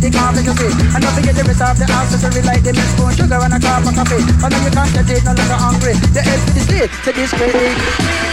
The with the you see. And don't forget the rest of the accessory like the milk spoon, sugar and a cup of coffee. And then you can't take no longer hungry. The head to the to this crazy.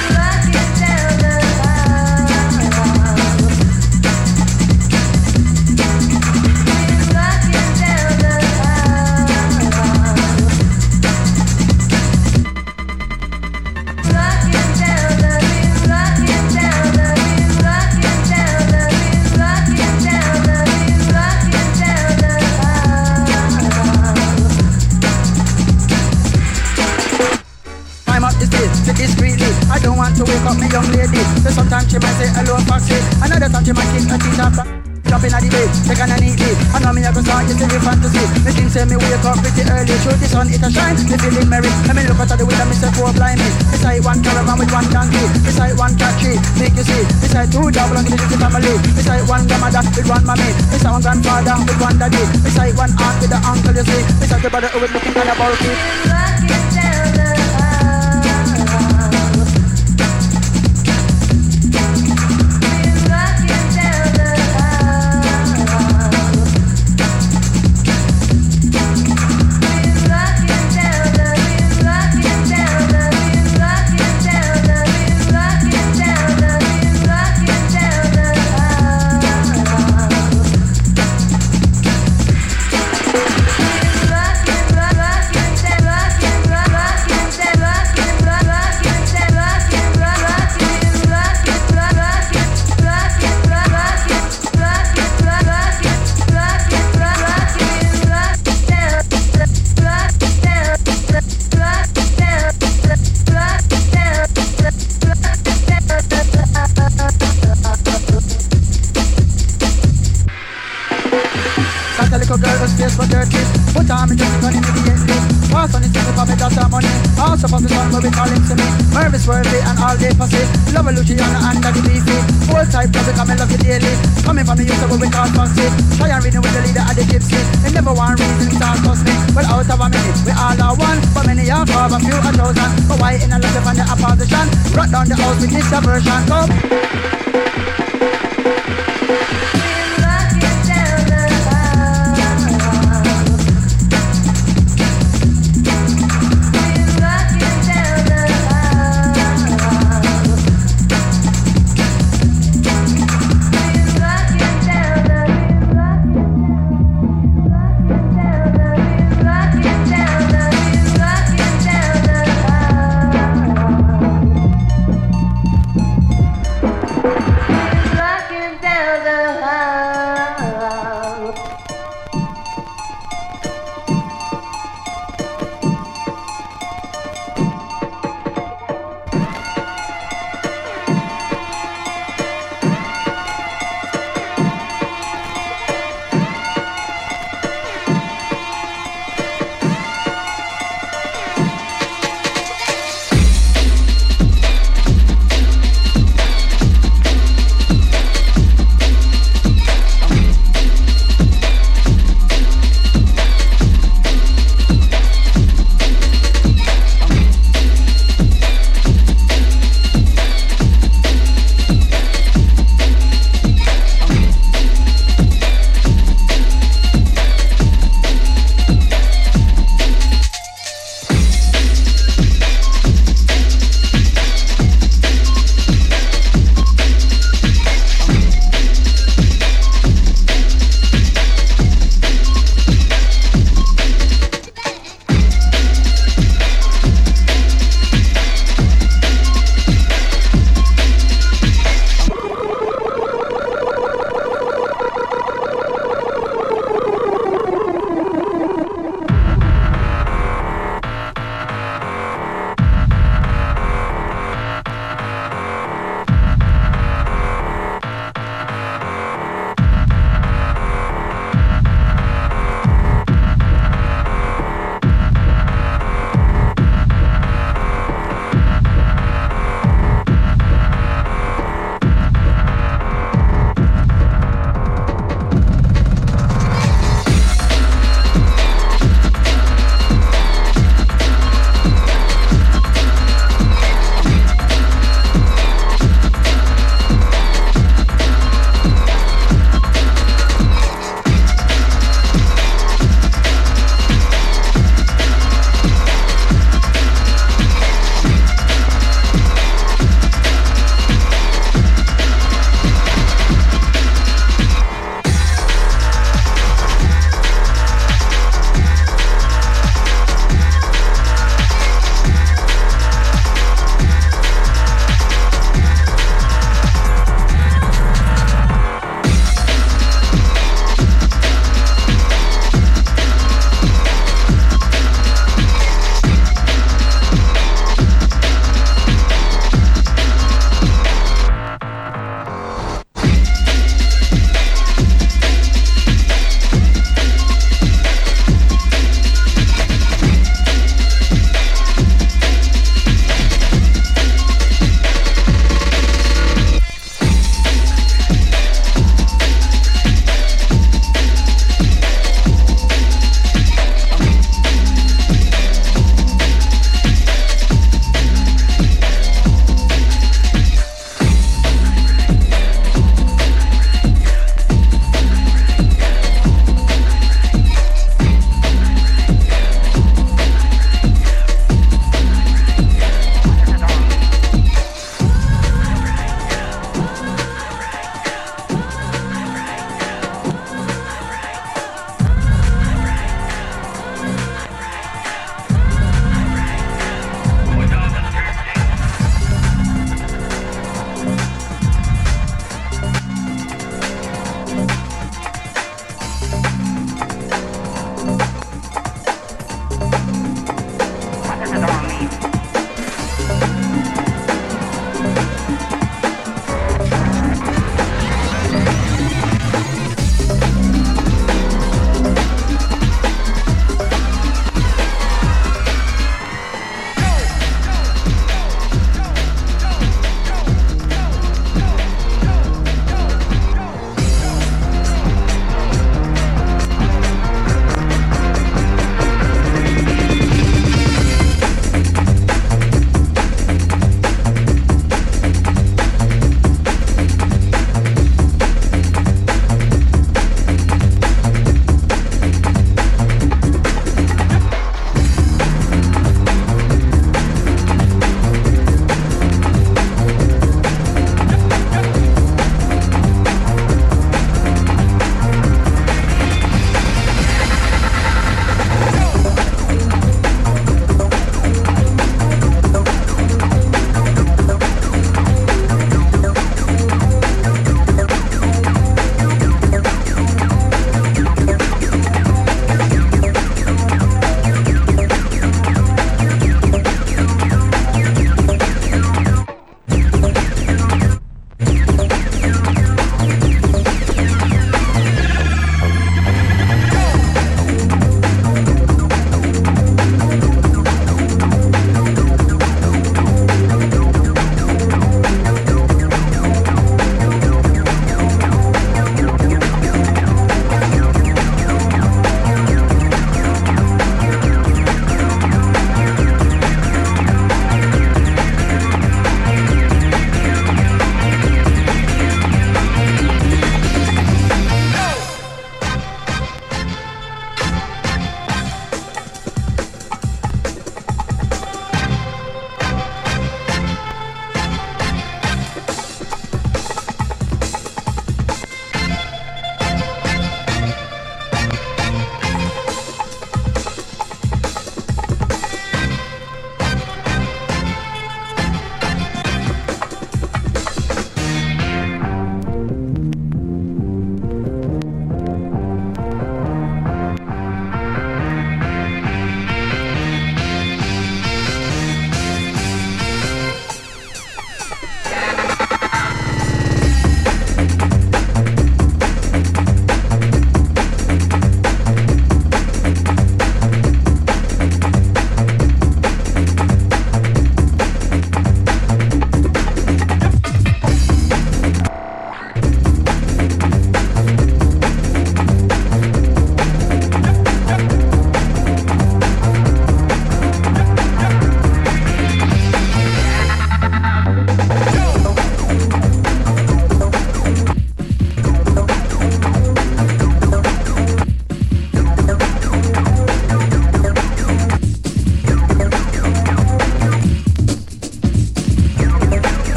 Say me wake up pretty early. Show the sun it a shine, me feeling merry. Let me look out the window, me say poor blind me. Beside one caravan with one donkey. Beside one catchy, make you see. Beside two double and the little family. Beside one grandmother with one mommy. Beside one grandfather with one daddy. Beside one aunt with the uncle you see. Beside the brother who is looking kind of bulky. Rocking down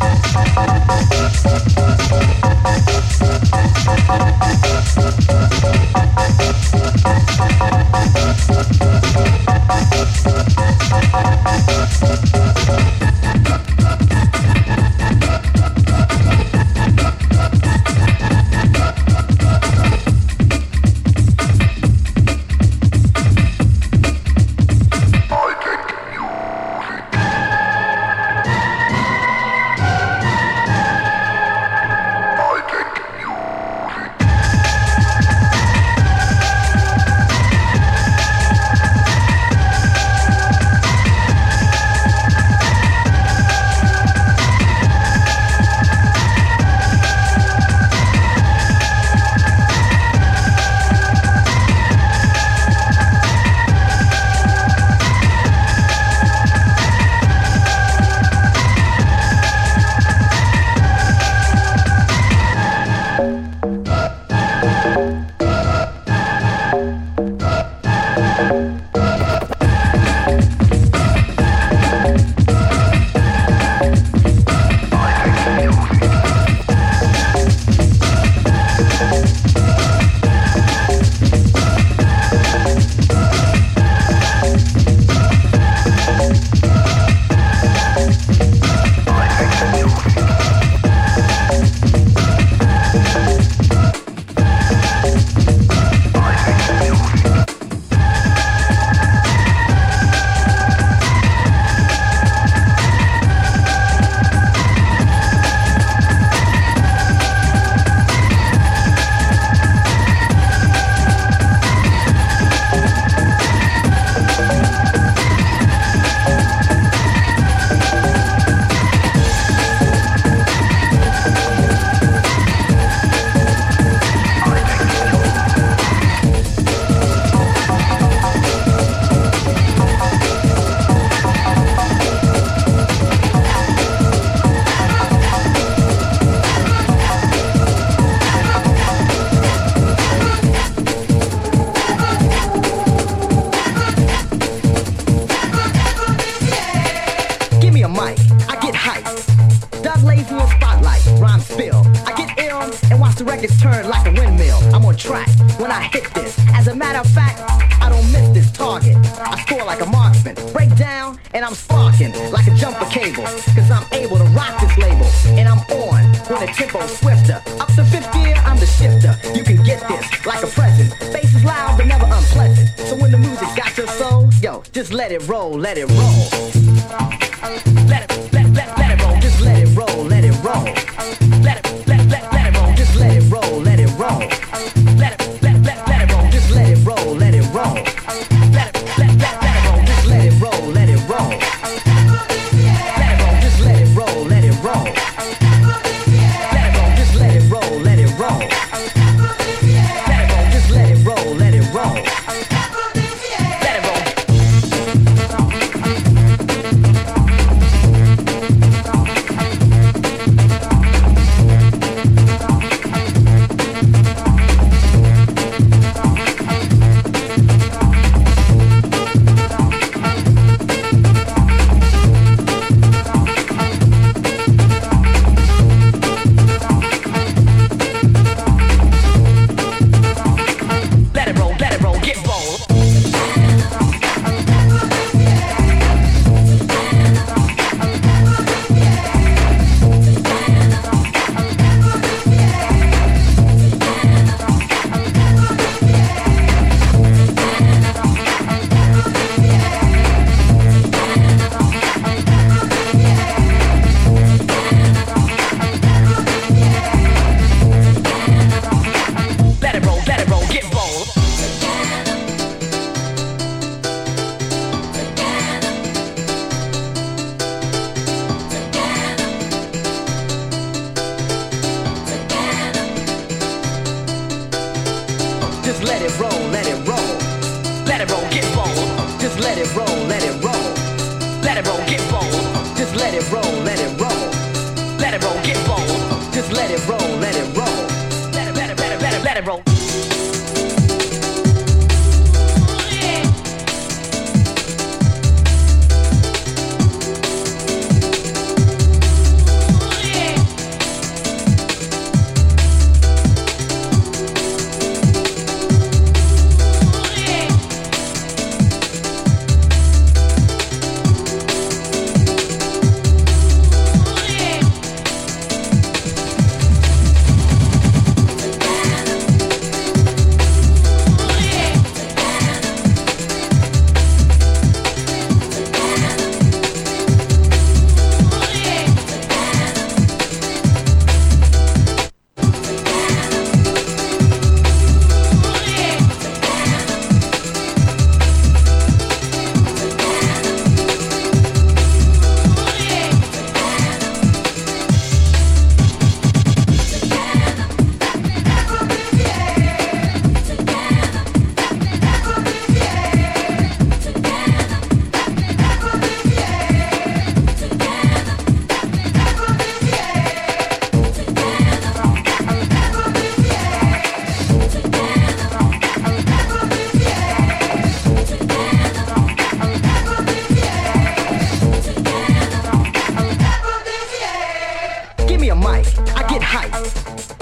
Thank you.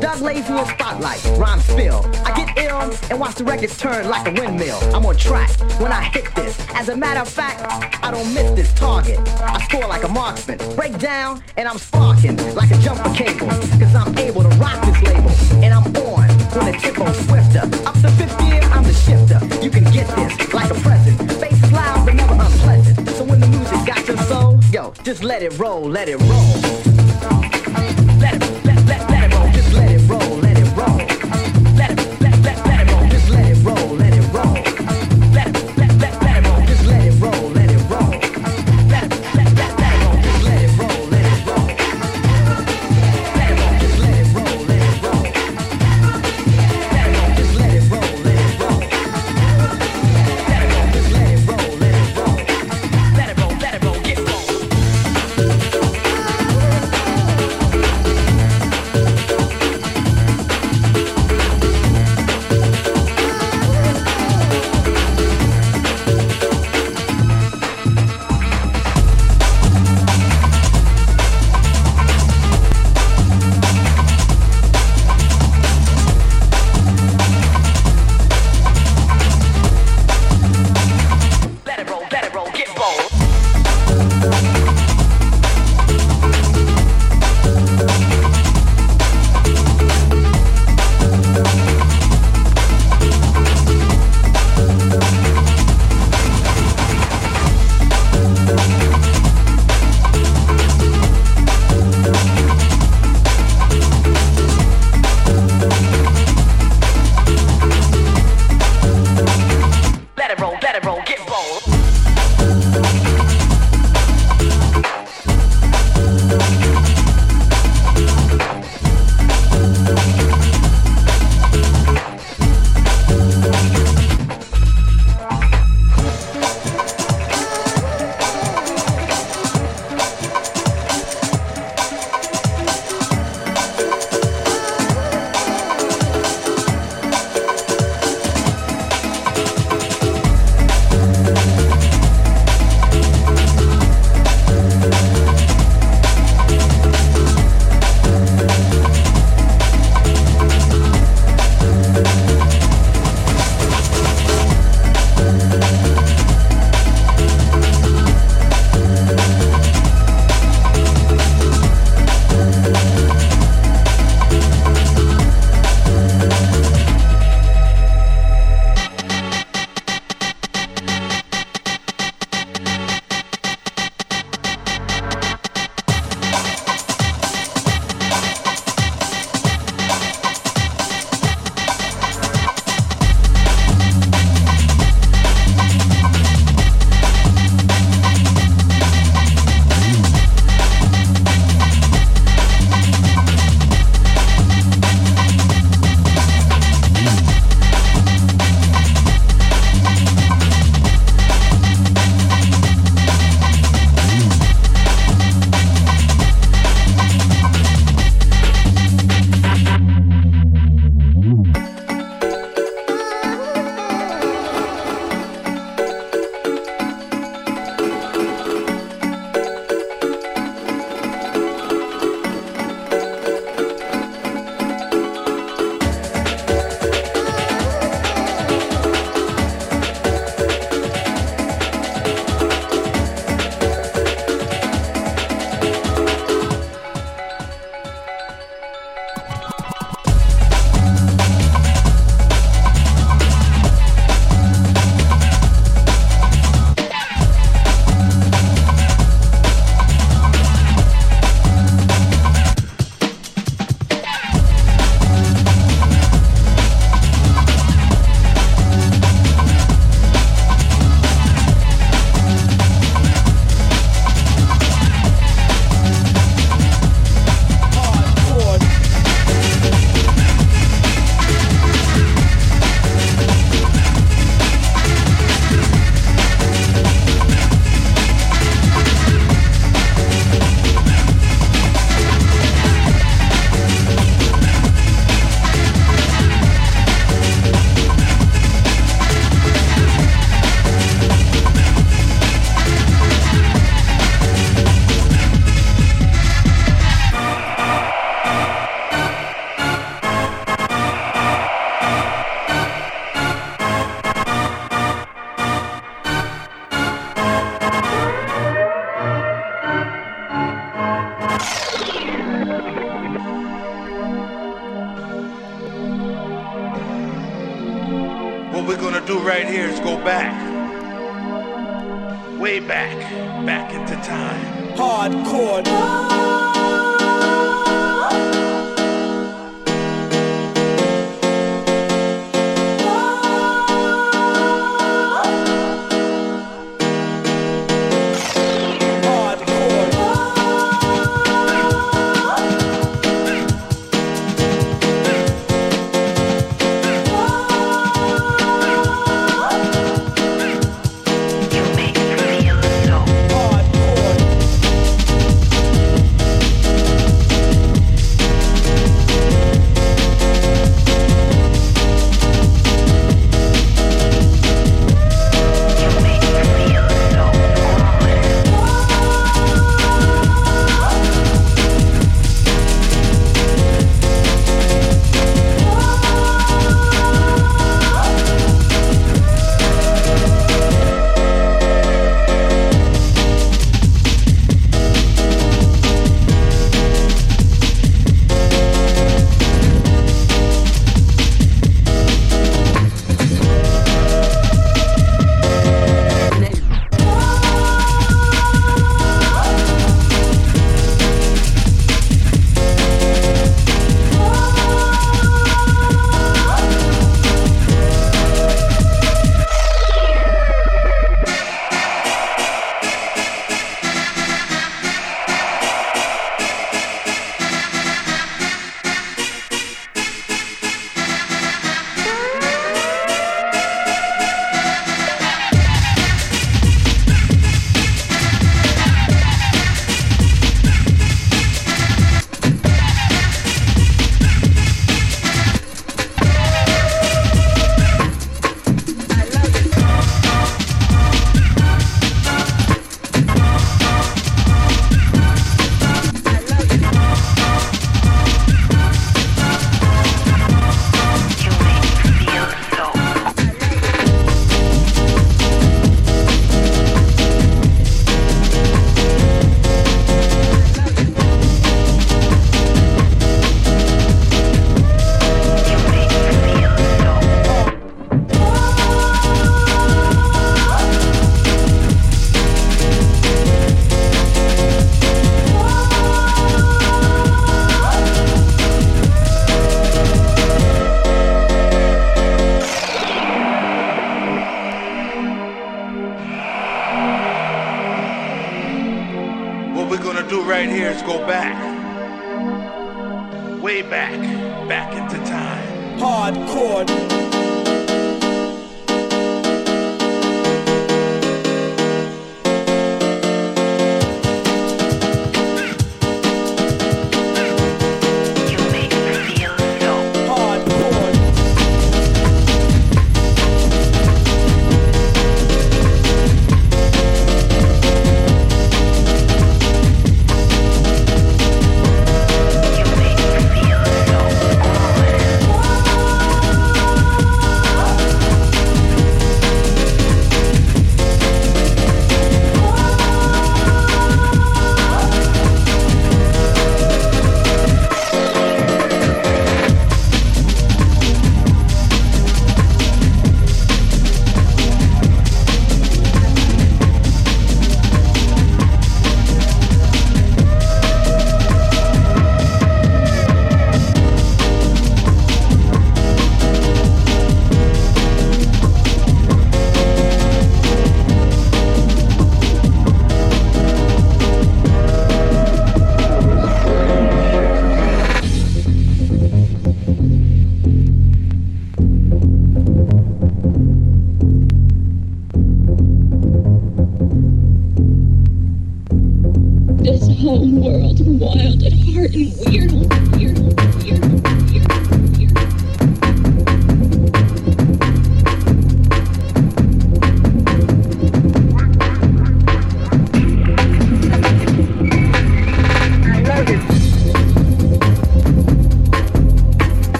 Doug Lazy in the spotlight, rhymes spill. I get ill and watch the records turn like a windmill. I'm on track when I hit this. As a matter of fact, I don't miss this target. I score like a marksman, break down, and I'm sparking like a jumper cable. Cause I'm able to rock this label, and I'm on when the tip on swifter. Up to fifth year, I'm the shifter. You can get this like a present. Bass is loud, but never unpleasant. So when the music got your soul, yo, just let it roll, let it roll. Let it, let it Roll.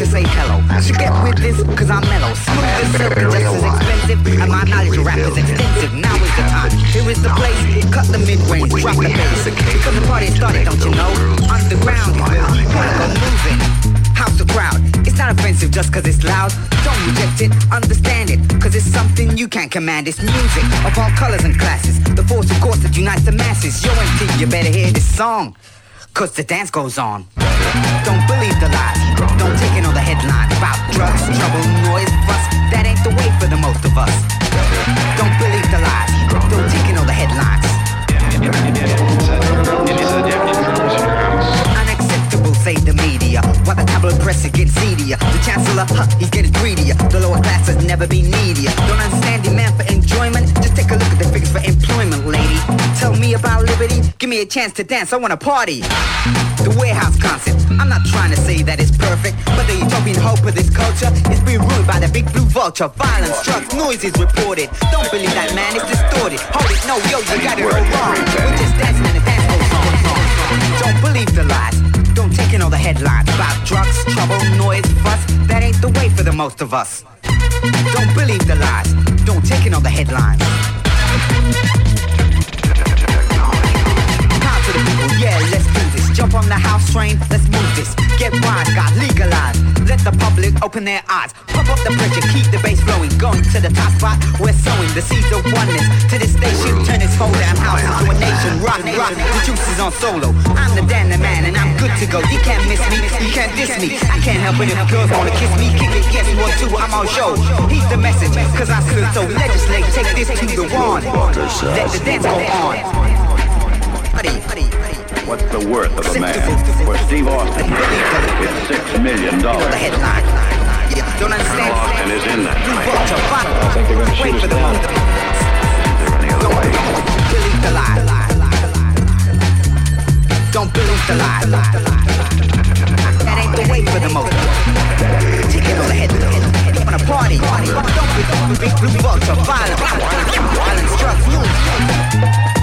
To say hello. So get with this, cause I'm mellow. Smooth and just as expensive. And my knowledge of rap is extensive. Now is the time. Here is the place. Cut the mid-range, drop the bass. Because the party started, don't you know? Underground, wanna go moving. House the crowd. It's not offensive just cause it's loud. Don't reject it, understand it. Cause it's something you can't command. It's music of all colors and classes. The force of course that unites the masses. Yo MT, you better hear this song. Cause the dance goes on. Don't believe the lies. Don't take in all the headlines about drugs, trouble, noise, fuss. That ain't the way for the most of us. Don't believe the lies. Don't take in all the headlines. Say the media. While the tabloid press is getting seedier. The chancellor, huh, he's getting greedier. The lower class has never been needier. Don't understand demand for enjoyment? Just take a look at the figures for employment, lady. Tell me about liberty. Give me a chance to dance. I wanna party. The warehouse concept. I'm not trying to say that it's perfect, but the utopian hope of this culture is being ruined by the big blue vulture. Violence, drugs, noise is reported. Don't believe that, man. It's distorted. Hold it, no, yo, you got it all wrong. We're just dancing and the dance. Don't believe the lies. Don't take in all the headlines about drugs, trouble, noise, fuss. That ain't the way for the most of us. Don't believe the lies. Don't take in all the headlines. Jump on the house train, let's move this. Get wise, got legalized. Let the public open their eyes. Pump up the pressure, keep the bass flowing. Going to the top spot, we're sowing the seeds of oneness. To this station, turn this whole damn house into a nation. Rock, rock, the juice is on solo. I'm the Danny man and I'm good to go. You can't miss me, you can't diss me. I can't help it if girls wanna kiss me. Kick it, guess what, too, I'm on show. He's the message, cause I stood so legislate. Take this to the one. Let the dance go on. Buddy. What's the worth of a man? For Steve Austin, it's six million dollars. don't understand. Austin is in that fight. I think they're gonna shoot for us down. moment. Is there any other way? Don't believe the lie. Don't believe the lie. That ain't the way for the most. Take it on the head. You wanna party? Don't be the big blue vulture. Violence. Violence, drugs, news.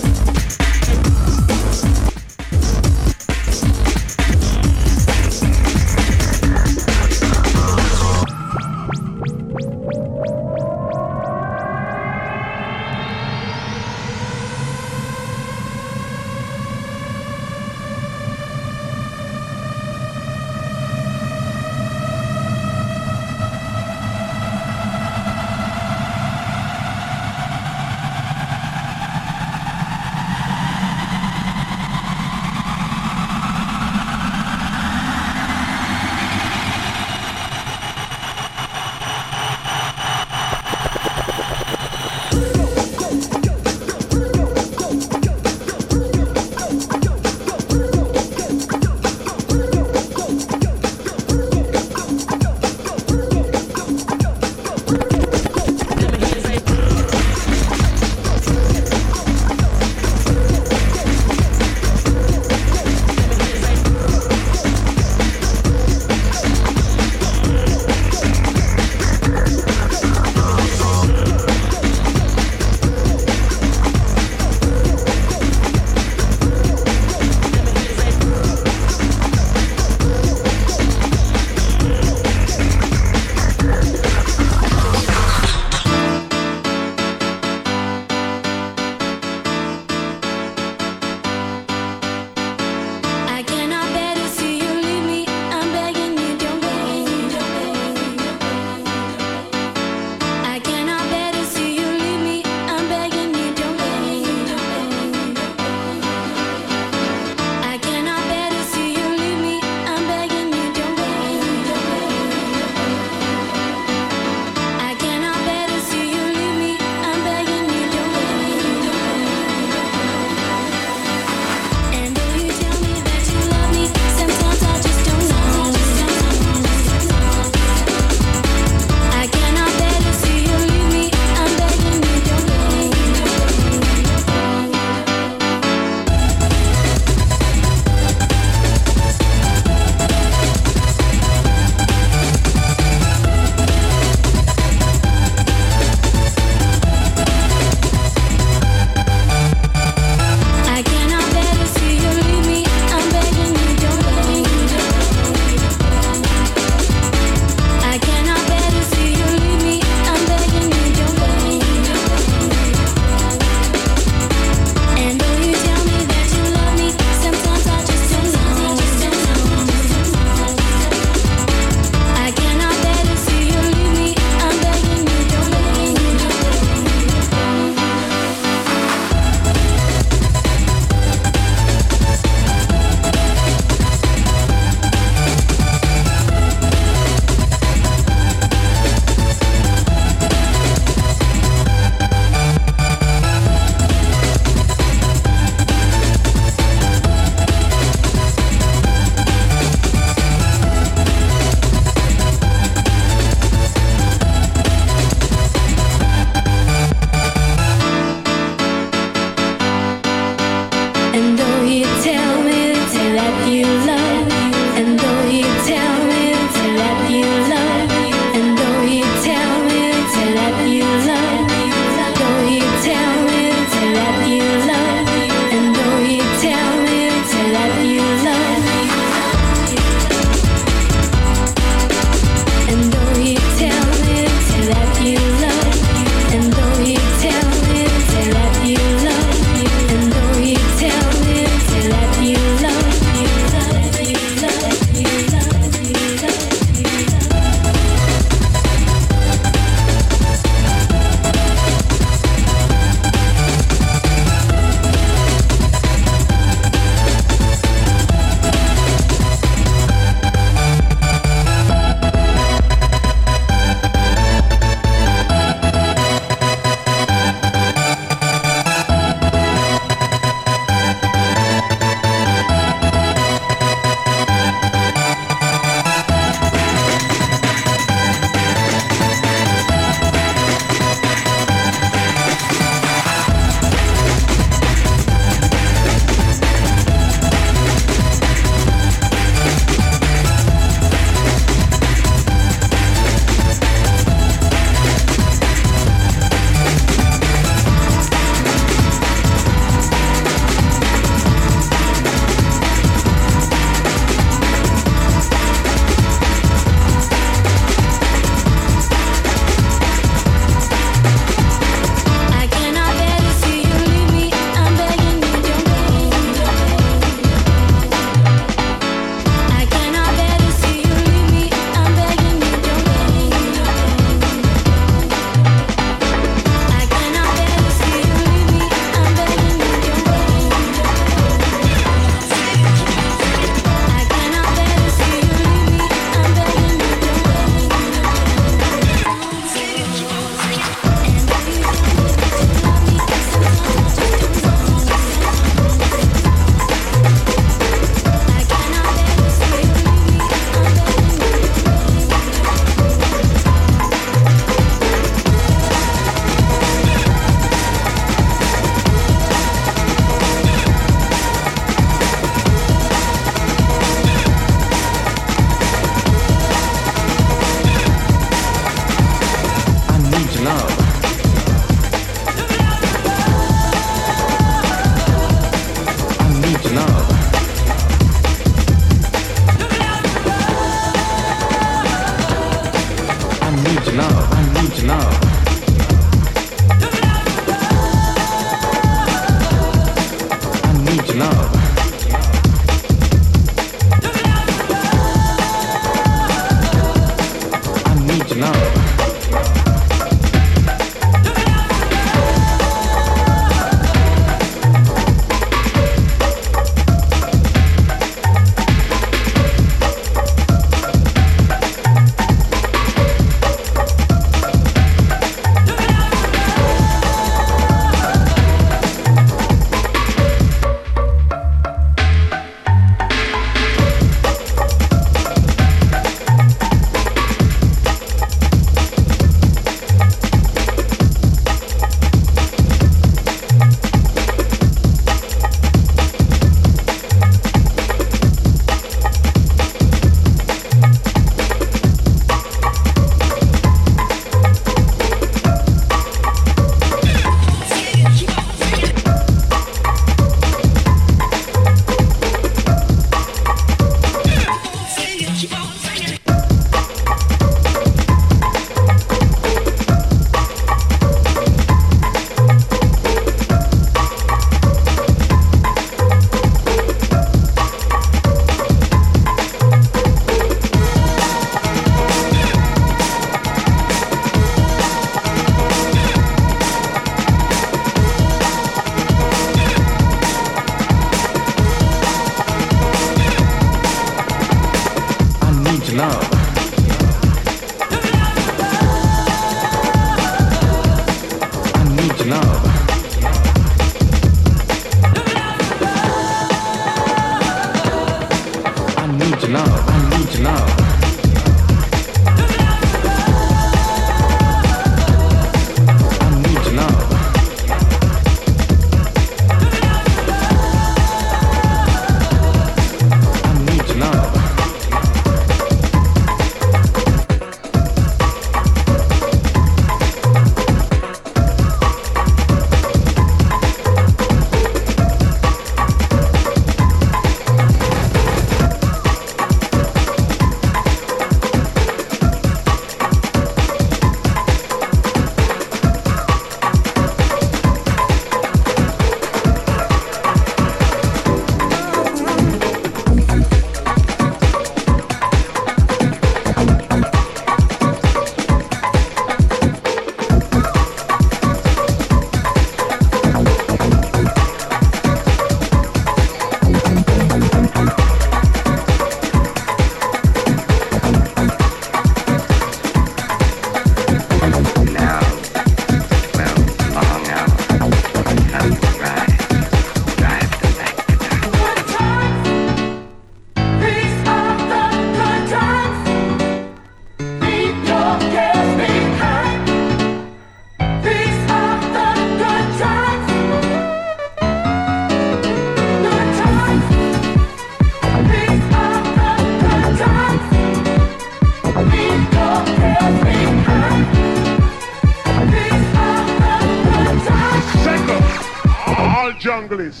All junglists.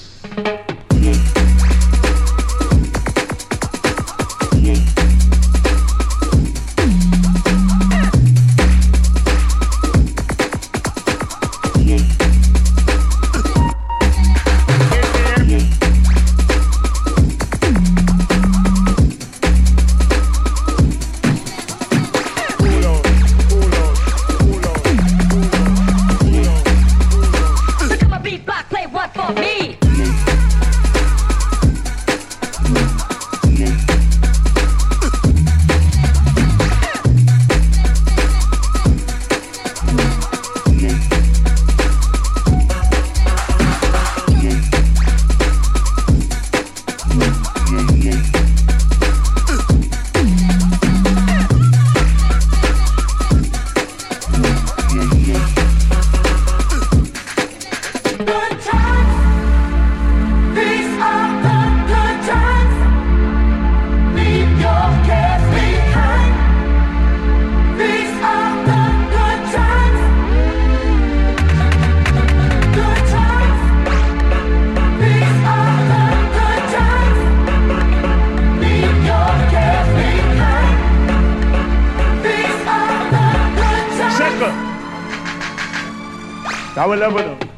These are the